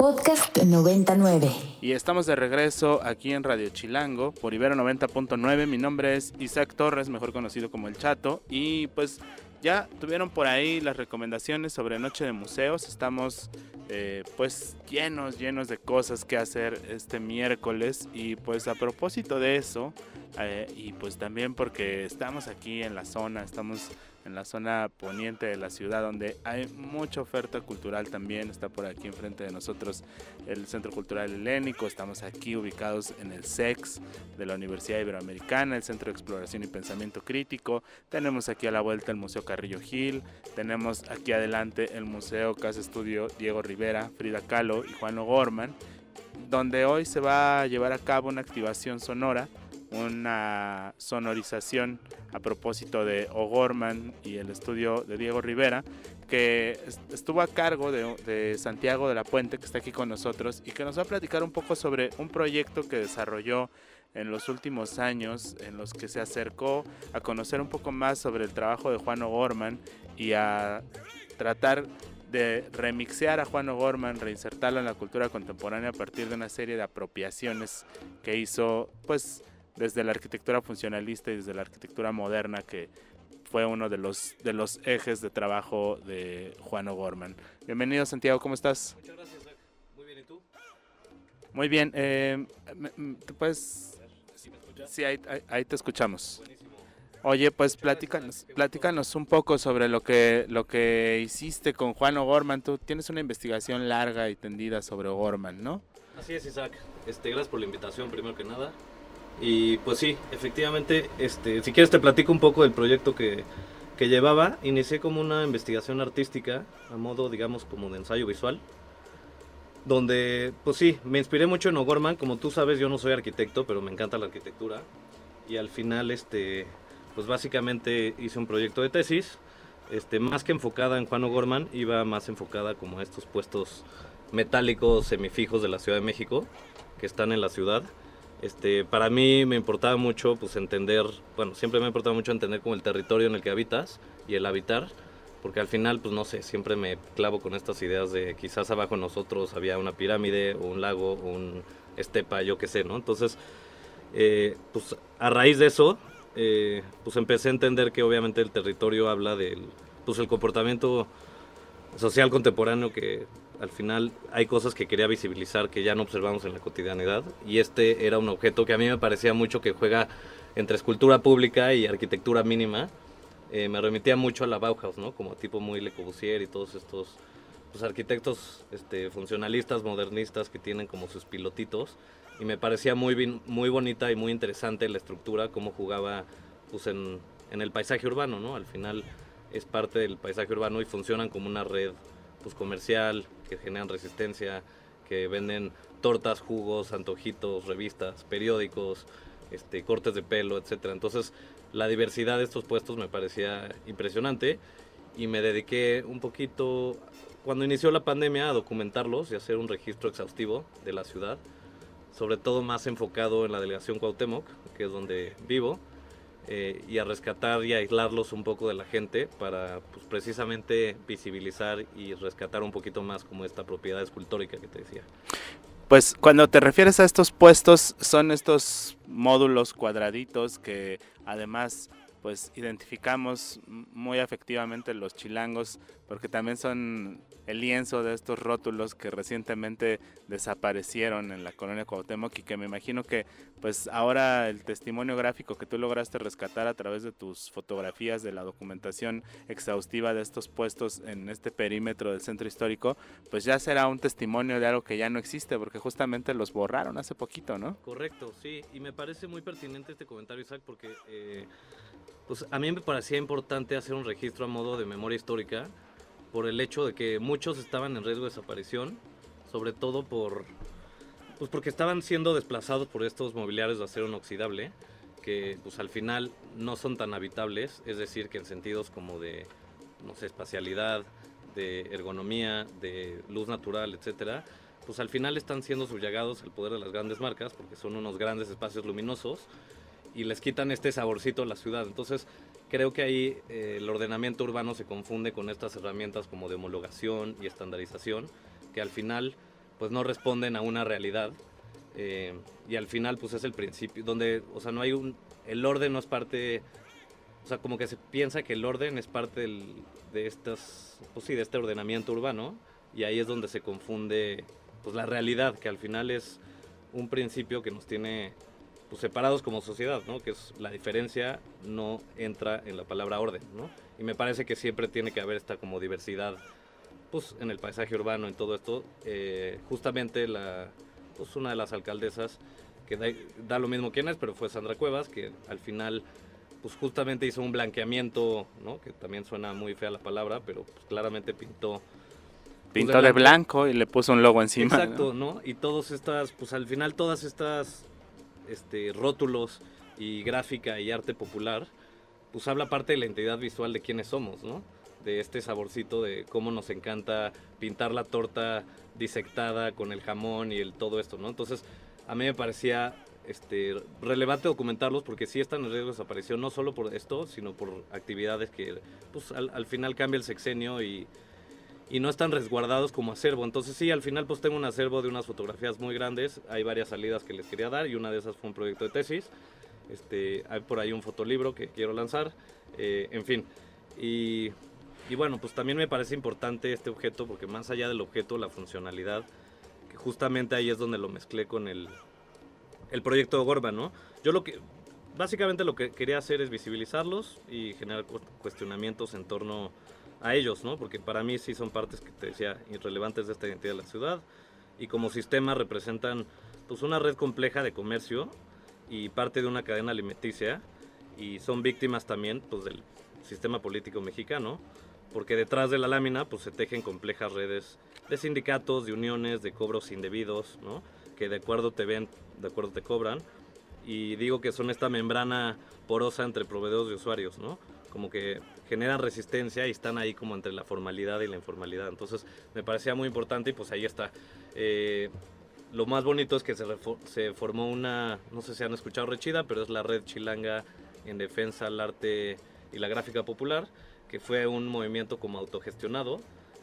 Podcast 99. Y estamos de regreso aquí en Radio Chilango por Ibero 90.9. Mi nombre es Isaac Torres, mejor conocido como El Chato. Y pues ya tuvieron por ahí las recomendaciones sobre Noche de Museos. Estamos eh, pues llenos, llenos de cosas que hacer este miércoles. Y pues a propósito de eso, eh, y pues también porque estamos aquí en la zona, estamos en la zona poniente de la ciudad, donde hay mucha oferta cultural también. Está por aquí enfrente de nosotros el Centro Cultural Helénico. Estamos aquí ubicados en el SEX de la Universidad Iberoamericana, el Centro de Exploración y Pensamiento Crítico. Tenemos aquí a la vuelta el Museo Carrillo Gil. Tenemos aquí adelante el Museo Casa Estudio Diego Rivera, Frida Kahlo y Juan O'Gorman, donde hoy se va a llevar a cabo una activación sonora una sonorización a propósito de O'Gorman y el estudio de Diego Rivera, que estuvo a cargo de, Santiago de la Puente, que está aquí con nosotros, y que nos va a platicar un poco sobre un proyecto que desarrolló en los últimos años, en los que se acercó a conocer un poco más sobre el trabajo de Juan O'Gorman y a tratar de remixear a Juan O'Gorman, reinsertarlo en la cultura contemporánea a partir de una serie de apropiaciones que hizo, pues, desde la arquitectura funcionalista y desde la arquitectura moderna que fue uno de los, de los ejes de trabajo de Juan O'Gorman. Bienvenido Santiago, ¿cómo estás? Muchas gracias, Muy bien, ¿y tú? Muy bien, eh, puedes...? Sí, ahí, te escuchamos. Oye, pues platícanos, platícanos un poco sobre lo que, lo que hiciste con Juan O'Gorman. Tú tienes una investigación larga y tendida sobre O'Gorman, ¿no? Así es, Isaac. Este, gracias por la invitación, primero que nada. Y pues sí, efectivamente, este, si quieres te platico un poco del proyecto que, que llevaba. Inicié como una investigación artística, a modo, digamos, como de ensayo visual. Donde, pues sí, me inspiré mucho en O'Gorman. Como tú sabes, yo no soy arquitecto, pero me encanta la arquitectura. Y al final, este, pues básicamente hice un proyecto de tesis. Este, más que enfocada en Juan O'Gorman, iba más enfocada como a estos puestos metálicos semifijos de la Ciudad de México, que están en la ciudad este, para mí me importaba mucho pues entender, bueno, siempre me ha importado mucho entender como el territorio en el que habitas y el habitar, porque al final, pues no sé, siempre me clavo con estas ideas de quizás abajo nosotros había una pirámide o un lago o un estepa, yo qué sé, ¿no? Entonces, eh, pues a raíz de eso, eh, pues empecé a entender que obviamente el territorio habla del, pues el comportamiento social contemporáneo que al final hay cosas que quería visibilizar que ya no observamos en la cotidianidad y este era un objeto que a mí me parecía mucho que juega entre escultura pública y arquitectura mínima. Eh, me remitía mucho a la Bauhaus, ¿no? Como tipo muy Le Corbusier y todos estos pues, arquitectos este, funcionalistas, modernistas que tienen como sus pilotitos y me parecía muy, muy bonita y muy interesante la estructura, cómo jugaba pues, en, en el paisaje urbano, ¿no? Al final es parte del paisaje urbano y funcionan como una red pues, comercial, que generan resistencia, que venden tortas, jugos, antojitos, revistas, periódicos, este, cortes de pelo, etcétera. Entonces, la diversidad de estos puestos me parecía impresionante y me dediqué un poquito, cuando inició la pandemia, a documentarlos y hacer un registro exhaustivo de la ciudad, sobre todo más enfocado en la delegación Cuauhtémoc, que es donde vivo, eh, y a rescatar y aislarlos un poco de la gente para pues, precisamente visibilizar y rescatar un poquito más como esta propiedad escultórica que te decía. Pues cuando te refieres a estos puestos, son estos módulos cuadraditos que además pues identificamos muy efectivamente los chilangos porque también son el lienzo de estos rótulos que recientemente desaparecieron en la colonia Cuauhtémoc y que me imagino que pues ahora el testimonio gráfico que tú lograste rescatar a través de tus fotografías de la documentación exhaustiva de estos puestos en este perímetro del centro histórico, pues ya será un testimonio de algo que ya no existe porque justamente los borraron hace poquito, ¿no? Correcto, sí, y me parece muy pertinente este comentario, Isaac, porque eh, pues a mí me parecía importante hacer un registro a modo de memoria histórica por el hecho de que muchos estaban en riesgo de desaparición, sobre todo por pues porque estaban siendo desplazados por estos mobiliarios de acero inoxidable que pues al final no son tan habitables, es decir, que en sentidos como de no sé, espacialidad, de ergonomía, de luz natural, etcétera, pues al final están siendo subyagados al poder de las grandes marcas porque son unos grandes espacios luminosos y les quitan este saborcito a la ciudad. Entonces, creo que ahí eh, el ordenamiento urbano se confunde con estas herramientas como de homologación y estandarización, que al final pues no responden a una realidad. eh, y al final pues es el principio, donde, o sea, no hay un, el orden no es parte, o sea, como que se piensa que el orden es parte de estas, pues sí, de este ordenamiento urbano, y ahí es donde se confunde pues la realidad, que al final es un principio que nos tiene pues, separados como sociedad, ¿no? Que es la diferencia no entra en la palabra orden, ¿no? Y me parece que siempre tiene que haber esta como diversidad, pues en el paisaje urbano, en todo esto. Eh, justamente la, pues una de las alcaldesas que da, da lo mismo quién es, pero fue Sandra Cuevas, que al final pues justamente hizo un blanqueamiento, ¿no? Que también suena muy fea la palabra, pero pues, claramente pintó Pintó de de blanco. y le puso un logo encima. ¿no? Exacto, ¿no? Y todos estas, pues al final todas estas este, rótulos y gráfica y arte popular, pues habla parte de la identidad visual de quiénes somos, ¿no? De este saborcito de cómo nos encanta pintar la torta disectada con el jamón y el todo esto, ¿no? Entonces, a mí me parecía este, relevante documentarlos porque sí están en riesgo de desaparición, no solo por esto, sino por actividades que pues, al, al final cambia el sexenio y, y no están resguardados como acervo. Entonces sí, al final pues tengo un acervo de unas fotografías muy grandes, hay varias salidas que les quería dar y una de esas fue un proyecto de tesis. Este, hay por ahí un fotolibro que quiero lanzar, eh, en fin. Y, y bueno, pues también me parece importante este objeto porque más allá del objeto, la funcionalidad, que justamente ahí es donde lo mezclé con el, el proyecto Gorba, ¿no? Yo lo que, básicamente lo que quería hacer es visibilizarlos y generar cu- cuestionamientos en torno ellos, ¿no? Porque para mí sí son partes que te decía irrelevantes de esta identidad de la ciudad y como sistema representan pues una red compleja de comercio y parte de una cadena alimenticia y son víctimas también pues del sistema político mexicano porque detrás de la lámina pues se tejen complejas redes de sindicatos, de uniones, de cobros indebidos, ¿no? Que de acuerdo te ven, de acuerdo te cobran y digo que son esta membrana porosa entre proveedores y usuarios, ¿no? Como que generan resistencia y están ahí como entre la formalidad y la informalidad. Entonces me parecía muy importante y pues ahí está. Eh, lo más bonito es que se, formó una, no sé si han escuchado Rechida, pero es la red chilanga en defensa al arte y la gráfica popular, que fue un movimiento como autogestionado.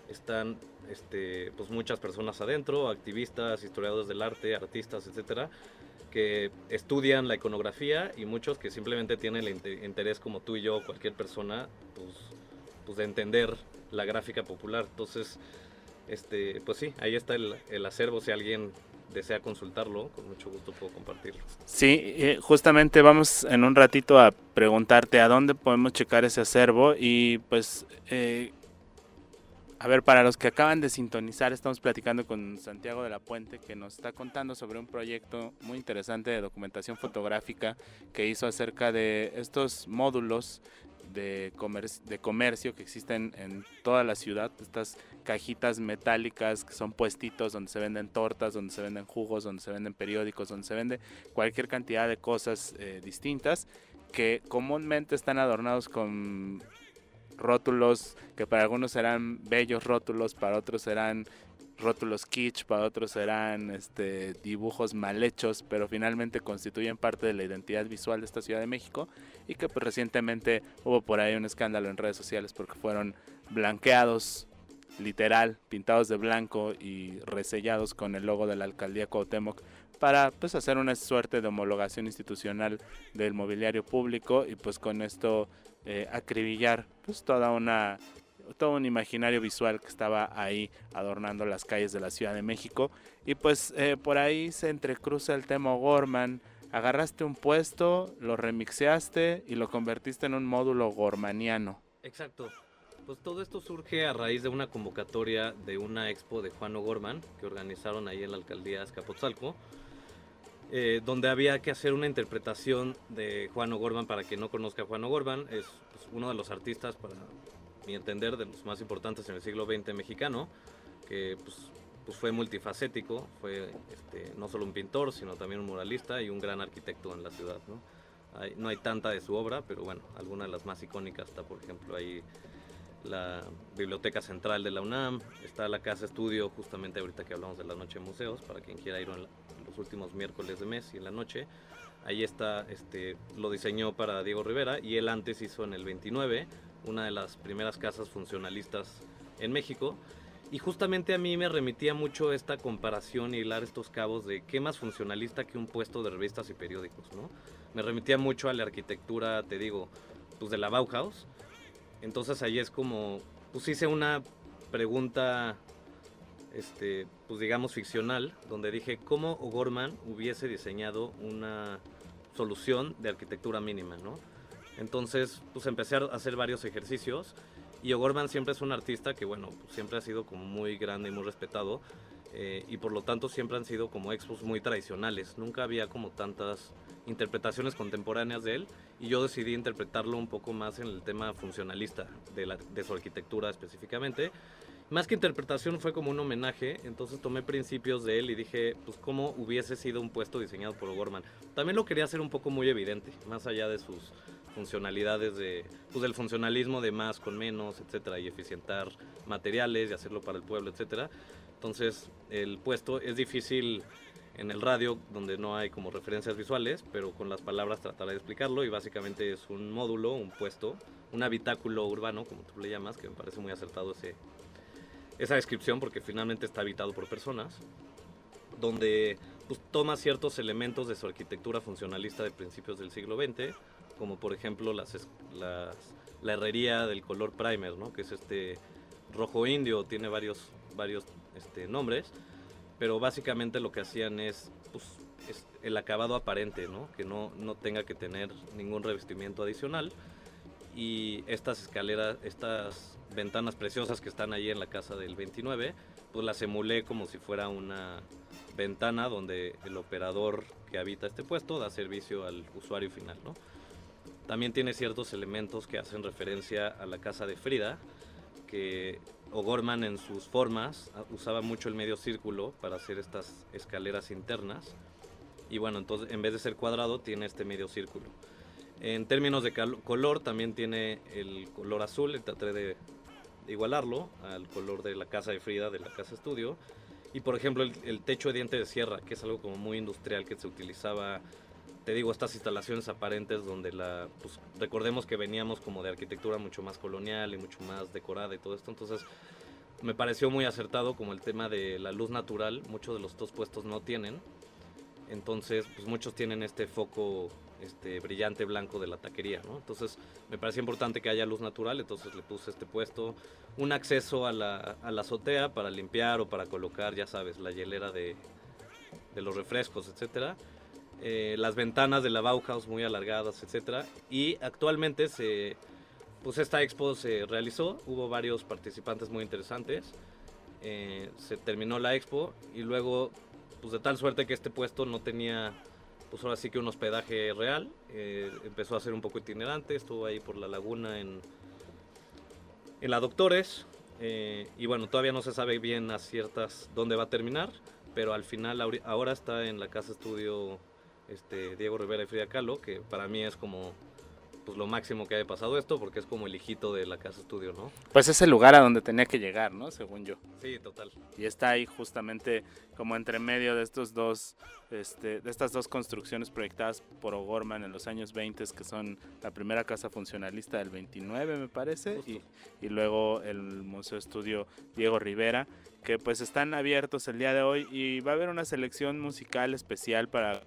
Están este, pues muchas personas adentro, activistas, historiadores del arte, artistas, etcétera, que estudian la iconografía y muchos que simplemente tienen el inte- interés como tú y yo, cualquier persona, pues, pues de entender la gráfica popular. Entonces, este, pues sí, ahí está el, el acervo, si alguien desea consultarlo, con mucho gusto puedo compartirlo. Sí, eh, justamente vamos en un ratito a preguntarte a dónde podemos checar ese acervo y pues, eh, a ver, para los que acaban de sintonizar, estamos platicando con Santiago de la Puente que nos está contando sobre un proyecto muy interesante de documentación fotográfica que hizo acerca de estos módulos de, comer- de comercio que existen en toda la ciudad, estas cajitas metálicas que son puestitos donde se venden tortas, donde se venden jugos, donde se venden periódicos, donde se vende cualquier cantidad de cosas eh, distintas que comúnmente están adornados con rótulos que para algunos serán bellos rótulos, para otros serán rótulos kitsch, para otros serán este, dibujos mal hechos, pero finalmente constituyen parte de la identidad visual de esta Ciudad de México y que pues, recientemente hubo por ahí un escándalo en redes sociales porque fueron blanqueados, literal, pintados de blanco y resellados con el logo de la alcaldía Cuauhtémoc para pues hacer una suerte de homologación institucional del mobiliario público y pues con esto eh, acribillar pues toda una todo un imaginario visual que estaba ahí adornando las calles de la Ciudad de México. Y pues eh, por ahí se entrecruza el tema Gorman. Agarraste un puesto lo remixeaste y lo convertiste en un módulo gormaniano. Exacto. Pues todo esto surge a raíz de una convocatoria de una expo de Juan O'Gorman que organizaron ahí en la alcaldía Azcapotzalco, eh, donde había que hacer una interpretación de Juan O'Gorman. Para quien no conozca a Juan O'Gorman, es pues, uno de los artistas, para mi entender, de los más importantes en el siglo XX mexicano, que pues, pues fue multifacético, fue este, no solo un pintor, sino también un muralista y un gran arquitecto en la ciudad. ¿no? Hay- no hay tanta de su obra, pero bueno, algunas de las más icónicas está, por ejemplo, ahí la Biblioteca Central de la UNAM, está la Casa Estudio, justamente ahorita que hablamos de la Noche de Museos, para quien quiera ir últimos miércoles de mes y en la noche. Ahí está, este, lo diseñó para Diego Rivera y él antes hizo en el 29 una de las primeras casas funcionalistas en México. Y justamente a mí me remitía mucho esta comparación y hilar estos cabos de qué más funcionalista que un puesto de revistas y periódicos, ¿no? Me remitía mucho a la arquitectura, te digo, pues de la Bauhaus. Entonces ahí es como, pues hice una pregunta, este, pues digamos ficcional, donde dije cómo O'Gorman hubiese diseñado una solución de arquitectura mínima, ¿no? Entonces, pues empecé a hacer varios ejercicios y O'Gorman siempre es un artista que, bueno, siempre ha sido como muy grande y muy respetado eh, y por lo tanto siempre han sido como expos muy tradicionales. Nunca había como tantas interpretaciones contemporáneas de él y yo decidí interpretarlo un poco más en el tema funcionalista de su arquitectura específicamente. Más que interpretación fue como un homenaje, entonces tomé principios de él y dije, pues cómo hubiese sido un puesto diseñado por O'Gorman. También lo quería hacer un poco muy evidente, más allá de sus funcionalidades de, pues del funcionalismo de más con menos, etcétera, y eficientar materiales y hacerlo para el pueblo, etcétera. Entonces, el puesto es difícil en el radio, donde no hay como referencias visuales, pero con las palabras trataré de explicarlo y básicamente es un módulo, un puesto, un habitáculo urbano, como tú le llamas, que me parece muy acertado ese, esa descripción porque finalmente está habitado por personas, donde pues, toma ciertos elementos de su arquitectura funcionalista de principios del siglo XX, como por ejemplo las, la herrería del color primer, ¿no? que es este rojo indio, tiene varios, varios este, nombres, pero básicamente lo que hacían es, pues, el acabado aparente, ¿no? que no, no tenga que tener ningún revestimiento adicional. Y estas escaleras, estas ventanas preciosas que están ahí en la casa del 29, pues las emulé como si fuera una ventana donde el operador que habita este puesto da servicio al usuario final, ¿no? También tiene ciertos elementos que hacen referencia a la casa de Frida, que O'Gorman en sus formas ah, usaba mucho el medio círculo para hacer estas escaleras internas. Y bueno, entonces en vez de ser cuadrado tiene este medio círculo. En términos de color también tiene el color azul, traté de igualarlo al color de la casa de Frida, de la casa estudio. Y por ejemplo el, el techo de diente de sierra, que es algo como muy industrial que se utilizaba te digo, estas instalaciones aparentes donde la, pues, recordemos que veníamos como de arquitectura mucho más colonial y mucho más decorada y todo esto, entonces me pareció muy acertado como el tema de la luz natural, muchos de los dos puestos no tienen, entonces pues muchos tienen este foco este brillante blanco de la taquería, ¿no? Entonces me parecía importante que haya luz natural, entonces le puse este puesto, un acceso a la, a la azotea para limpiar o para colocar, ya sabes, la hielera de, de los refrescos, etcétera eh, las ventanas de la Bauhaus muy alargadas, etc. Y actualmente se, pues esta expo se realizó, hubo varios participantes muy interesantes, eh, se terminó la expo y luego, pues de tal suerte que este puesto no tenía, pues ahora sí que un hospedaje real, eh, empezó a ser un poco itinerante, estuvo ahí por la laguna en, en la Doctores, y bueno, todavía no se sabe bien a ciertas dónde va a terminar, pero al final ahora está en la casa estudio este, Diego Rivera y Frida Kahlo, que para mí es como pues lo máximo que haya pasado esto, porque es como el hijito de la casa estudio, ¿no? Pues es el lugar a donde tenía que llegar, ¿no? Según yo. Sí, total. Y está ahí justamente como entre medio de estos dos, este, de estas dos construcciones proyectadas por O'Gorman en los años 20, que son la primera casa funcionalista del 29, me parece, y, y, luego el Museo Estudio Diego Rivera, que pues están abiertos el día de hoy y va a haber una selección musical especial para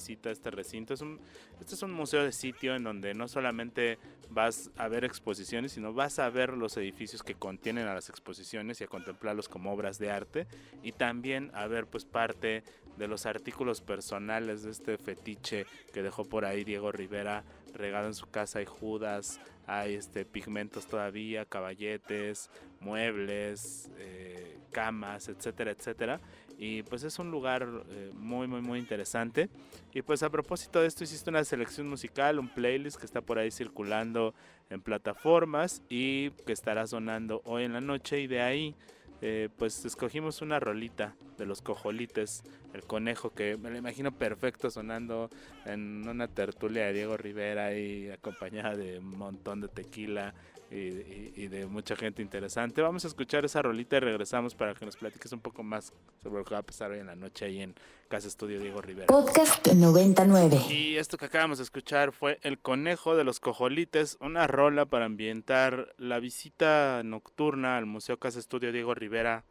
visita este recinto. Es un, este es un museo de sitio en donde no solamente vas a ver exposiciones, sino vas a ver los edificios que contienen a las exposiciones y a contemplarlos como obras de arte y también a ver pues parte de los artículos personales de este fetiche que dejó por ahí Diego Rivera regado en su casa. Hay judas, hay este, pigmentos todavía, caballetes, muebles, eh, camas, etcétera, etcétera. Y pues es un lugar eh, muy, muy, muy interesante. Y pues a propósito de esto hiciste una selección musical, un playlist que está por ahí circulando en plataformas y que estará sonando hoy en la noche. Y de ahí eh, pues escogimos una rolita de los cojolites, el conejo que me lo imagino perfecto sonando en una tertulia de Diego Rivera y acompañada de un montón de tequila y, de mucha gente interesante. Vamos a escuchar esa rolita y regresamos para que nos platiques un poco más sobre lo que va a pasar hoy en la noche ahí en Casa Estudio Diego Rivera. Podcast 99. Y esto que acabamos de escuchar fue El Conejo de los Cojolites, una rola para ambientar la visita nocturna al Museo Casa Estudio Diego Rivera,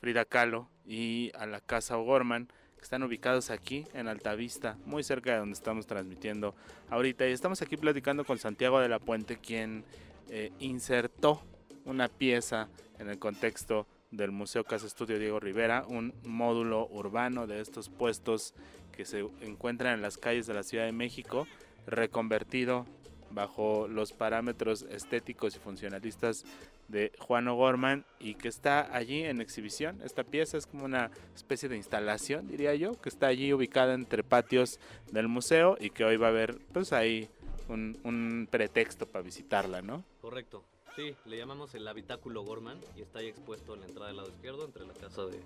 Frida Kahlo y a la Casa O'Gorman que están ubicados aquí en Altavista, muy cerca de donde estamos transmitiendo ahorita. Y estamos aquí platicando con Santiago de la Puente, quien eh, insertó una pieza en el contexto del Museo Casa Estudio Diego Rivera, un módulo urbano de estos puestos que se encuentran en las calles de la Ciudad de México, reconvertido bajo los parámetros estéticos y funcionalistas de Juan O'Gorman y que está allí en exhibición. Esta pieza es como una especie de instalación, diría yo, que está allí ubicada entre patios del museo y que hoy va a haber pues ahí un, pretexto para visitarla, ¿no? Correcto. Sí, le llamamos el habitáculo Gorman y está ahí expuesto en la entrada del lado izquierdo entre la casa de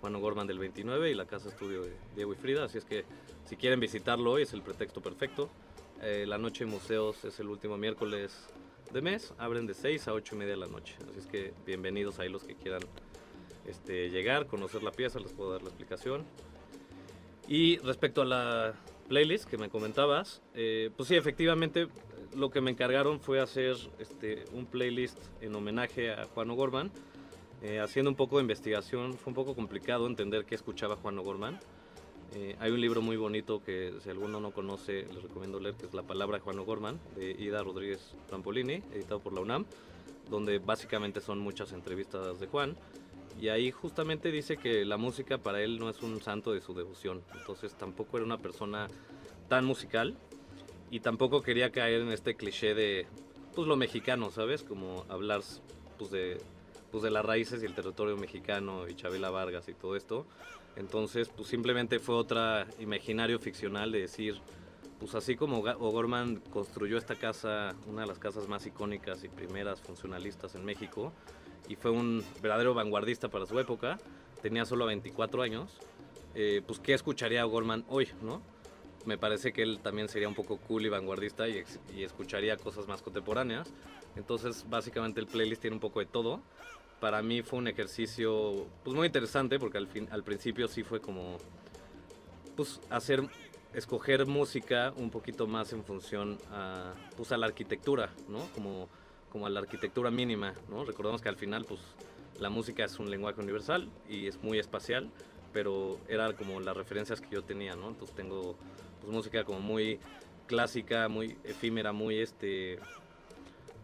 Juan Gorman del 29 y la casa estudio de Diego y Frida. Así es que si quieren visitarlo hoy es el pretexto perfecto. Eh, la noche de museos es el último miércoles de mes. Abren de 6 a 8 y media de la noche. Así es que bienvenidos ahí los que quieran este, llegar, conocer la pieza, les puedo dar la explicación. Y respecto a la playlist que me comentabas, eh, pues sí, efectivamente lo que me encargaron fue hacer este, un playlist en homenaje a Juan O'Gorman. Eh, haciendo un poco de investigación, fue un poco complicado entender qué escuchaba Juan O'Gorman. Eh, hay un libro muy bonito que si alguno no conoce les recomiendo leer, que es La palabra de Juan O'Gorman, de Ida Rodríguez Trampolini, editado por la UNAM, donde básicamente son muchas entrevistas de Juan. Y ahí justamente dice que la música para él no es un santo de su devoción. Entonces tampoco era una persona tan musical y tampoco quería caer en este cliché de pues lo mexicano, ¿sabes? Como hablar pues de pues de las raíces y el territorio mexicano y Chabela Vargas y todo esto. Entonces, pues simplemente fue otra imaginario ficcional de decir, pues así como O'Gorman construyó esta casa, una de las casas más icónicas y primeras funcionalistas en México, y fue un verdadero vanguardista para su época, tenía solo 24 años, eh, pues ¿qué escucharía Gorman hoy, no? Me parece que él también sería un poco cool y vanguardista y, escucharía cosas más contemporáneas. Entonces, básicamente el playlist tiene un poco de todo. Para mí fue un ejercicio pues muy interesante porque al, fin, al principio sí fue como pues hacer escoger música un poquito más en función a, pues, a la arquitectura, ¿no? Como como a la arquitectura mínima, ¿no? Recordemos que al final, pues, la música es un lenguaje universal y es muy espacial, pero era como las referencias que yo tenía, ¿no? Entonces tengo, pues, música como muy clásica, muy efímera, muy, este,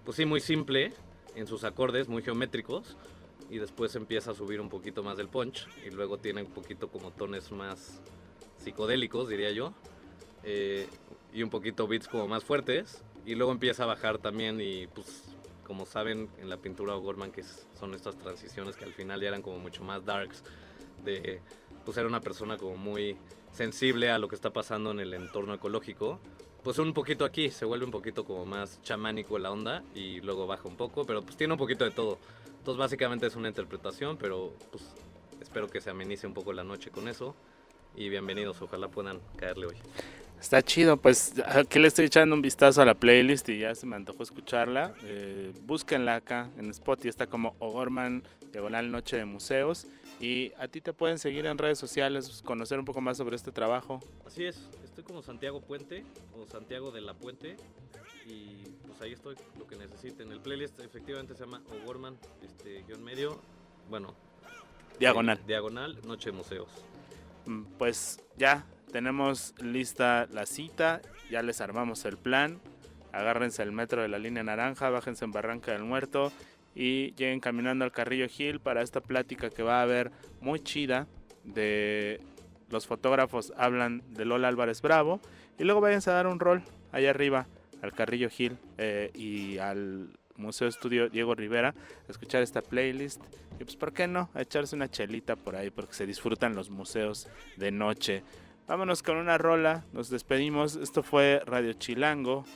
pues sí, muy simple en sus acordes, muy geométricos, y después empieza a subir un poquito más del punch, y luego tiene un poquito como tones más psicodélicos, diría yo, eh, y un poquito beats como más fuertes, y luego empieza a bajar también y pues como saben en la pintura O'Gorman que son estas transiciones que al final ya eran como mucho más darks de pues era una persona como muy sensible a lo que está pasando en el entorno ecológico pues un poquito aquí se vuelve un poquito como más chamánico la onda y luego baja un poco pero pues tiene un poquito de todo. Entonces básicamente es una interpretación pero pues espero que se amenice un poco la noche con eso. Y bienvenidos ojalá puedan caerle hoy Está chido, pues aquí le estoy echando un vistazo a la playlist y ya se me antojó escucharla. Eh, búsquenla acá en Spotify, está como O'Gorman Diagonal Noche de Museos. Y a ti te pueden seguir en redes sociales, conocer un poco más sobre este trabajo. Así es, estoy como Santiago Puente o Santiago de la Puente. Y pues ahí estoy, lo que necesiten. El playlist efectivamente se llama O'Gorman, este guion medio, bueno. Diagonal. Eh, diagonal, Noche de Museos. Mm, pues ya, tenemos lista la cita, ya les armamos el plan. Agárrense el metro de la línea naranja, bájense en Barranca del Muerto y lleguen caminando al Carrillo Hill para esta plática que va a haber muy chida de los fotógrafos hablan de Lola Álvarez Bravo. Y luego váyanse a dar un rol allá arriba al Carrillo Hill eh, y al Museo Estudio Diego Rivera a escuchar esta playlist. Y pues por qué no a echarse una chelita por ahí porque se disfrutan los museos de noche Vámonos con una rola, nos despedimos. Esto fue Radio Chilango.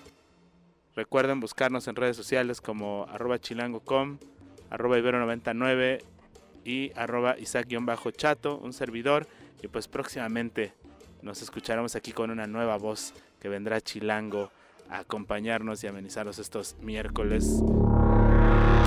Recuerden buscarnos en redes sociales como arroba chilango.com, arroba ibero99 y arroba Isaac-chato, un servidor. Y pues próximamente nos escucharemos aquí con una nueva voz que vendrá Chilango a acompañarnos y amenizarnos estos miércoles.